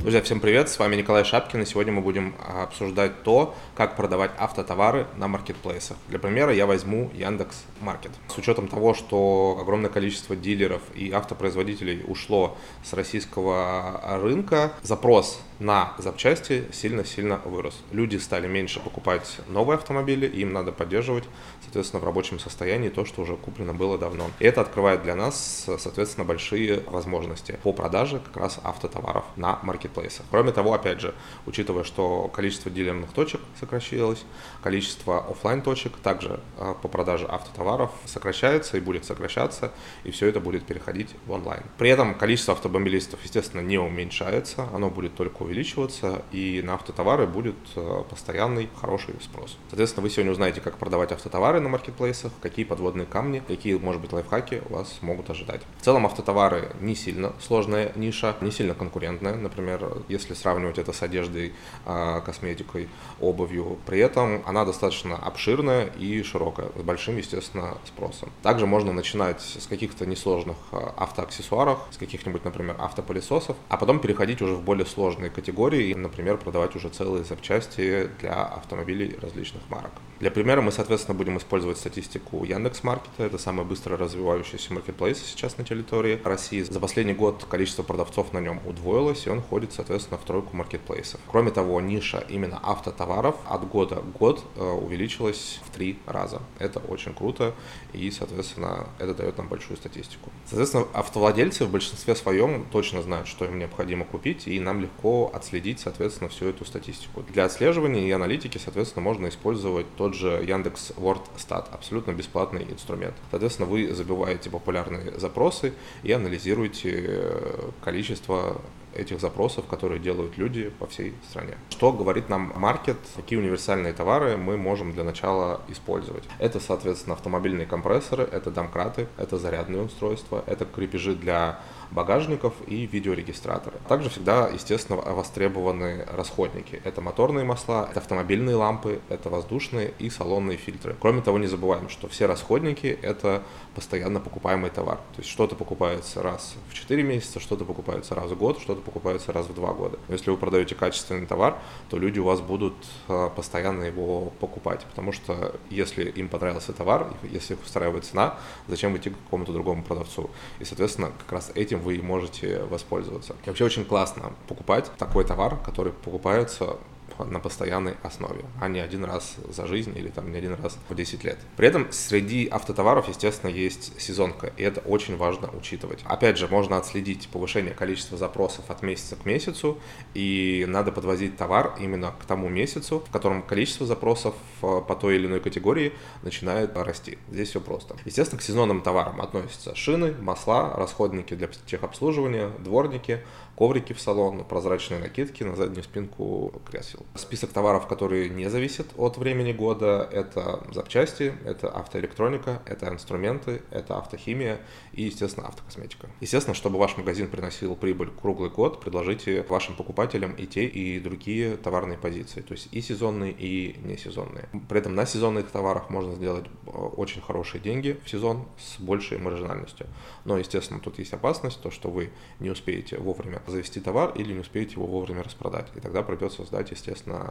Друзья, всем привет, с вами Николай Шапкин, и сегодня мы будем обсуждать то, как продавать автотовары на маркетплейсах. Для примера я возьму Яндекс Маркет. С учетом того, что огромное количество дилеров и автопроизводителей ушло с российского рынка, запрос на запчасти сильно-сильно вырос. Люди стали меньше покупать новые автомобили, им надо поддерживать, соответственно, в рабочем состоянии то, что уже куплено было давно. И это открывает для нас, соответственно, большие возможности по продаже как раз автотоваров на маркетплейсах. Кроме того, опять же, учитывая, что количество дилерных точек сокращилось, количество офлайн точек также а, по продаже автотоваров сокращается и будет сокращаться, и все это будет переходить в онлайн. При этом количество автомобилистов, естественно, не уменьшается, оно будет только увеличиваться, и на автотовары будет э, постоянный хороший спрос. Соответственно, вы сегодня узнаете, как продавать автотовары на маркетплейсах, какие подводные камни, какие, может быть, лайфхаки вас могут ожидать. В целом, автотовары не сильно сложная ниша, не сильно конкурентная. Например, если сравнивать это с одеждой, а, косметикой, обувью, при этом она достаточно обширная и широкая, с большим, естественно, спросом. Также можно начинать с каких-то несложных а, автоаксессуаров, с каких-нибудь, например, автопылесосов, а потом переходить уже в более сложные категории и, например, продавать уже целые запчасти для автомобилей различных марок. Для примера мы, соответственно, будем использовать статистику Яндекс Маркета. Это самый быстро развивающийся маркетплейс сейчас на территории России. За последний год количество продавцов на нем удвоилось, и он входит, соответственно, в тройку маркетплейсов. Кроме того, ниша именно автотоваров от года в год э, увеличилась в три раза. Это очень круто, и, соответственно, это дает нам большую статистику. Соответственно, автовладельцы в большинстве своем точно знают, что им необходимо купить, и нам легко отследить, соответственно, всю эту статистику. Для отслеживания и аналитики, соответственно, можно использовать тот же Яндекс WordStat, абсолютно бесплатный инструмент. Соответственно, вы забиваете популярные запросы и анализируете э, количество этих запросов, которые делают люди по всей стране. Что говорит нам маркет, какие универсальные товары мы можем для начала использовать. Это, соответственно, автомобильные компрессоры, это домкраты, это зарядные устройства, это крепежи для багажников и видеорегистраторы. Также всегда, естественно, востребованы расходники. Это моторные масла, это автомобильные лампы, это воздушные и салонные фильтры. Кроме того, не забываем, что все расходники – это постоянно покупаемый товар. То есть что-то покупается раз в 4 месяца, что-то покупается раз в год, что-то покупается раз в 2 года. Если вы продаете качественный товар, то люди у вас будут а, постоянно его покупать, потому что если им понравился товар, если их устраивает цена, зачем идти к какому-то другому продавцу? И, соответственно, как раз этим вы можете воспользоваться. И вообще очень классно покупать такой товар, который покупается на постоянной основе, а не один раз за жизнь или там не один раз в 10 лет. При этом среди автотоваров, естественно, есть сезонка, и это очень важно учитывать. Опять же, можно отследить повышение количества запросов от месяца к месяцу, и надо подвозить товар именно к тому месяцу, в котором количество запросов э, по той или иной категории начинает расти. Здесь все просто. Естественно, к сезонным товарам относятся шины, масла, расходники для техобслуживания, дворники, коврики в салон, прозрачные накидки на заднюю спинку кресел. Список товаров, которые не зависят от времени года, это запчасти, это автоэлектроника, это инструменты, это автохимия и, естественно, автокосметика. Естественно, чтобы ваш магазин приносил прибыль круглый год, предложите вашим покупателям и те, и другие товарные позиции, то есть и сезонные, и несезонные. При этом на сезонных товарах можно сделать э, очень хорошие деньги в сезон с большей маржинальностью. Но, естественно, тут есть опасность, то, что вы не успеете вовремя завести товар или не успеете его вовремя распродать. И тогда придется сдать, естественно,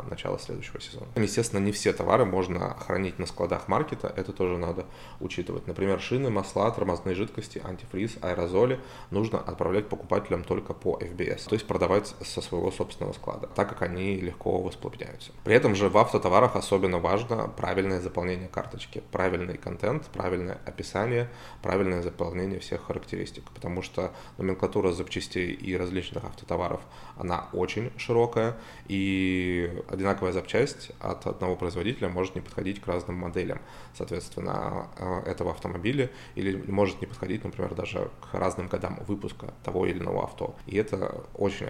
начало следующего сезона. Естественно, не все товары можно хранить на складах маркета, это тоже надо учитывать. Например, шины, масла, тормозные жидкости, антифриз, аэрозоли нужно отправлять покупателям только по FBS, то есть продавать со своего собственного склада, так как они легко воспламеняются. При этом же в автотоварах особенно важно правильное заполнение карточки, правильный контент, правильное описание, правильное заполнение всех характеристик, потому что номенклатура запчастей и различных автотоваров, она очень широкая, и одинаковая запчасть от одного производителя может не подходить к разным моделям, соответственно, э, этого автомобиля, или может не подходить, например, даже к разным годам выпуска того или иного авто. И это очень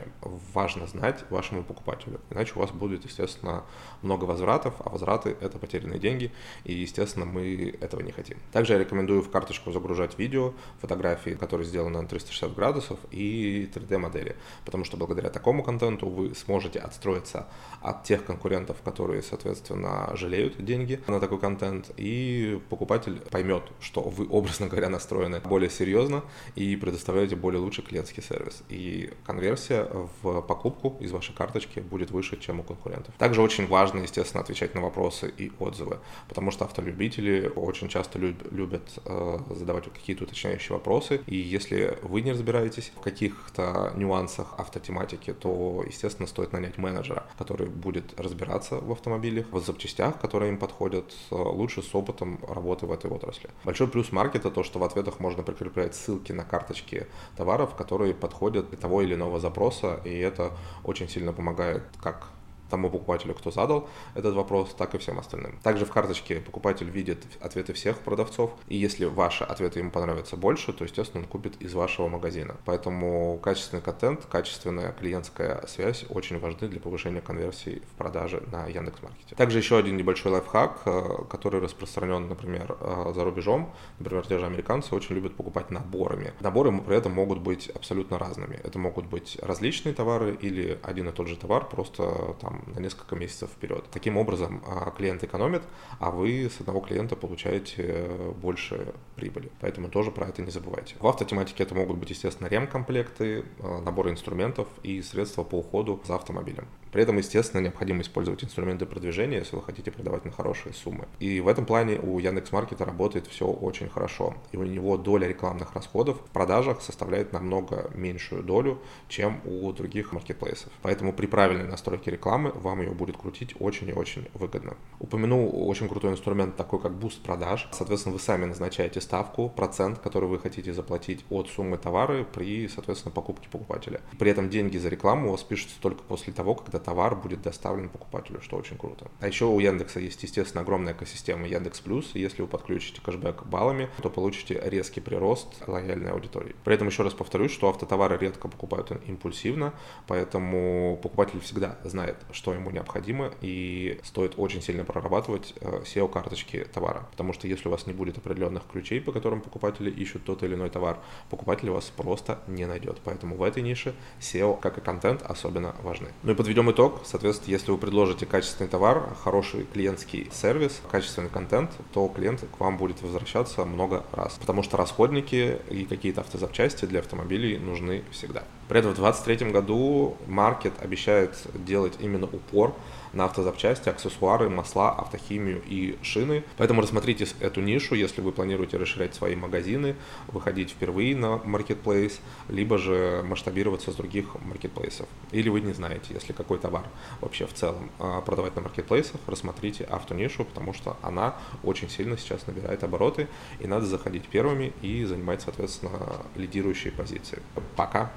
важно знать вашему покупателю, иначе у вас будет, естественно, много возвратов, а возвраты — это потерянные деньги, и, естественно, мы этого не хотим. Также я рекомендую в карточку загружать видео, фотографии, которые сделаны на 360 градусов, и 3D-модели, потому что благодаря такому контенту вы сможете отстроиться от тех конкурентов, которые, соответственно, жалеют деньги на такой контент, и покупатель поймет, что вы, образно говоря, настроены более серьезно и предоставляете более лучший клиентский сервис. И конверсия в покупку из вашей карточки будет выше, чем у конкурентов. Также очень важно, естественно, отвечать на вопросы и отзывы, потому что автолюбители очень часто любят э, задавать какие-то уточняющие вопросы, и если вы не разбираетесь в каких-то нюансах автотематики, то, естественно, стоит нанять менеджера, который будет разбираться в автомобилях, в запчастях, которые им подходят, э, лучше с опытом работы в этой отрасли. Большой плюс маркета то, что в ответах можно прикреплять ссылки на карточки товаров, которые подходят для того или иного запроса, и это очень сильно помогает как тому покупателю, кто задал этот вопрос, так и всем остальным. Также в карточке покупатель видит ответы всех продавцов, и если ваши ответы ему понравятся больше, то, естественно, он купит из вашего магазина. Поэтому качественный контент, качественная клиентская связь очень важны для повышения конверсии в продаже на Яндекс.Маркете. Также еще один небольшой лайфхак, э, который распространен, например, э, за рубежом. Например, те же американцы очень любят покупать наборами. Наборы при этом могут быть абсолютно разными. Это могут быть различные товары или один и тот же товар, просто там на несколько месяцев вперед. Таким образом, а, клиент экономит, а вы с одного клиента получаете э, больше прибыли. Поэтому тоже про это не забывайте. В автотематике это могут быть, естественно, ремкомплекты, э, наборы инструментов и средства по уходу за автомобилем. При этом, естественно, необходимо использовать инструменты продвижения, если вы хотите продавать на хорошие суммы. И в этом плане у Яндекс.Маркета работает все очень хорошо. И у него доля рекламных расходов в продажах составляет намного меньшую долю, чем у других маркетплейсов. Поэтому при правильной настройке рекламы вам ее будет крутить очень и очень выгодно. Упомяну очень крутой инструмент, такой как буст продаж. Соответственно, вы сами назначаете ставку, процент, который вы хотите заплатить от суммы товара при, соответственно, покупке покупателя. При этом деньги за рекламу у вас пишутся только после того, когда товар будет доставлен покупателю, что очень круто. А еще у Яндекса есть, естественно, огромная экосистема Яндекс Плюс. Если вы подключите кэшбэк баллами, то получите резкий прирост лояльной аудитории. При этом еще раз повторюсь, что автотовары редко покупают импульсивно, поэтому покупатель всегда знает, что ему необходимо, и стоит очень сильно прорабатывать э, SEO-карточки товара. Потому что если у вас не будет определенных ключей, по которым покупатели ищут тот или иной товар, покупатель вас просто не найдет. Поэтому в этой нише SEO, как и контент, особенно важны. Ну и подведем итог, соответственно, если вы предложите качественный товар, хороший клиентский сервис, качественный контент, то клиент к вам будет возвращаться много раз. Потому что расходники и какие-то автозапчасти для автомобилей нужны всегда. При этом в 2023 году маркет обещает делать именно упор на автозапчасти, аксессуары, масла, автохимию и шины. Поэтому рассмотрите эту нишу, если вы планируете расширять свои магазины, выходить впервые на маркетплейс, либо же масштабироваться с других маркетплейсов. Или вы не знаете, если какой товар вообще в целом а, продавать на маркетплейсах, рассмотрите автонишу, потому что она очень сильно сейчас набирает обороты, и надо заходить первыми и занимать, соответственно, лидирующие позиции. Пока!